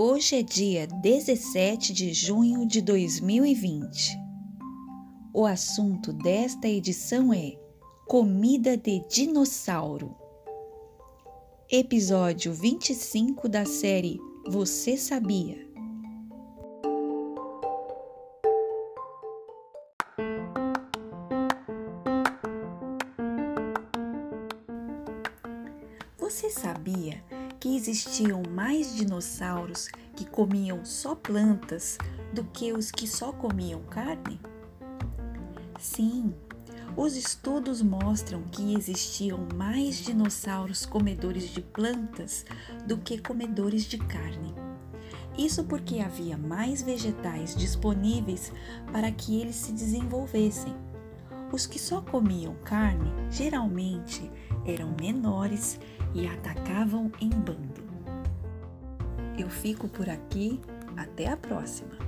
Hoje é dia 17 de junho de 2020. O assunto desta edição é Comida de Dinossauro. Episódio 25 da série Você Sabia? Você sabia que existiam mais dinossauros que comiam só plantas do que os que só comiam carne? Sim, os estudos mostram que existiam mais dinossauros comedores de plantas do que comedores de carne. Isso porque havia mais vegetais disponíveis para que eles se desenvolvessem. Os que só comiam carne geralmente eram menores e atacavam em bando. Eu fico por aqui, até a próxima!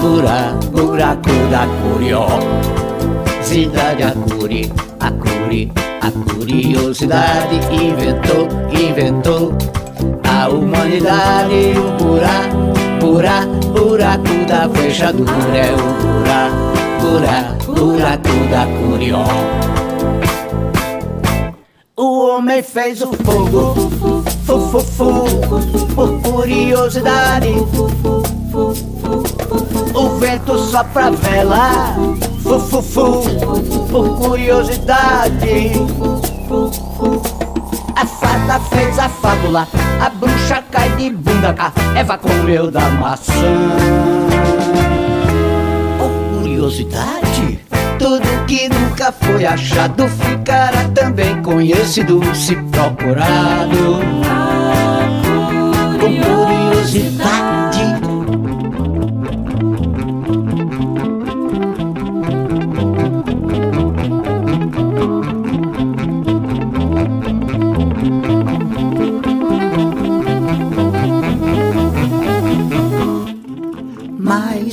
buraco, buraco da curiosidade, a curi, a curi, a curiosidade inventou, inventou a humanidade, o buraco, buraco, buraco da fechadura é o buraco, buraco, buraco da curiosidade. O homem fez o fogo, fu, fu, fu, por curiosidade. O vento sopra vela, fu, fu, fu, por curiosidade. A fada fez a fábula, a bruxa cai de bunda cá, Eva comeu da maçã. Por curiosidade, tudo que nunca foi achado ficará também conhecido se procurado. Com curiosidade.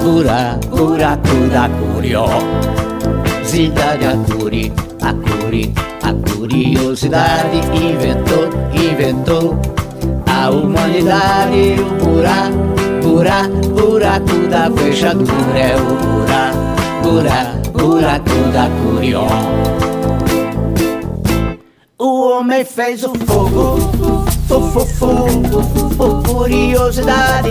buraco, buraco da curiosidade, a curi, a curi, a curiosidade inventou, inventou a humanidade, o buraco, buraco, buraco da fechadura é o buraco, buraco, buraco da curiosidade. O homem fez o fogo, fu, fu, fu, por curiosidade.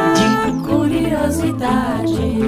Curiosidade.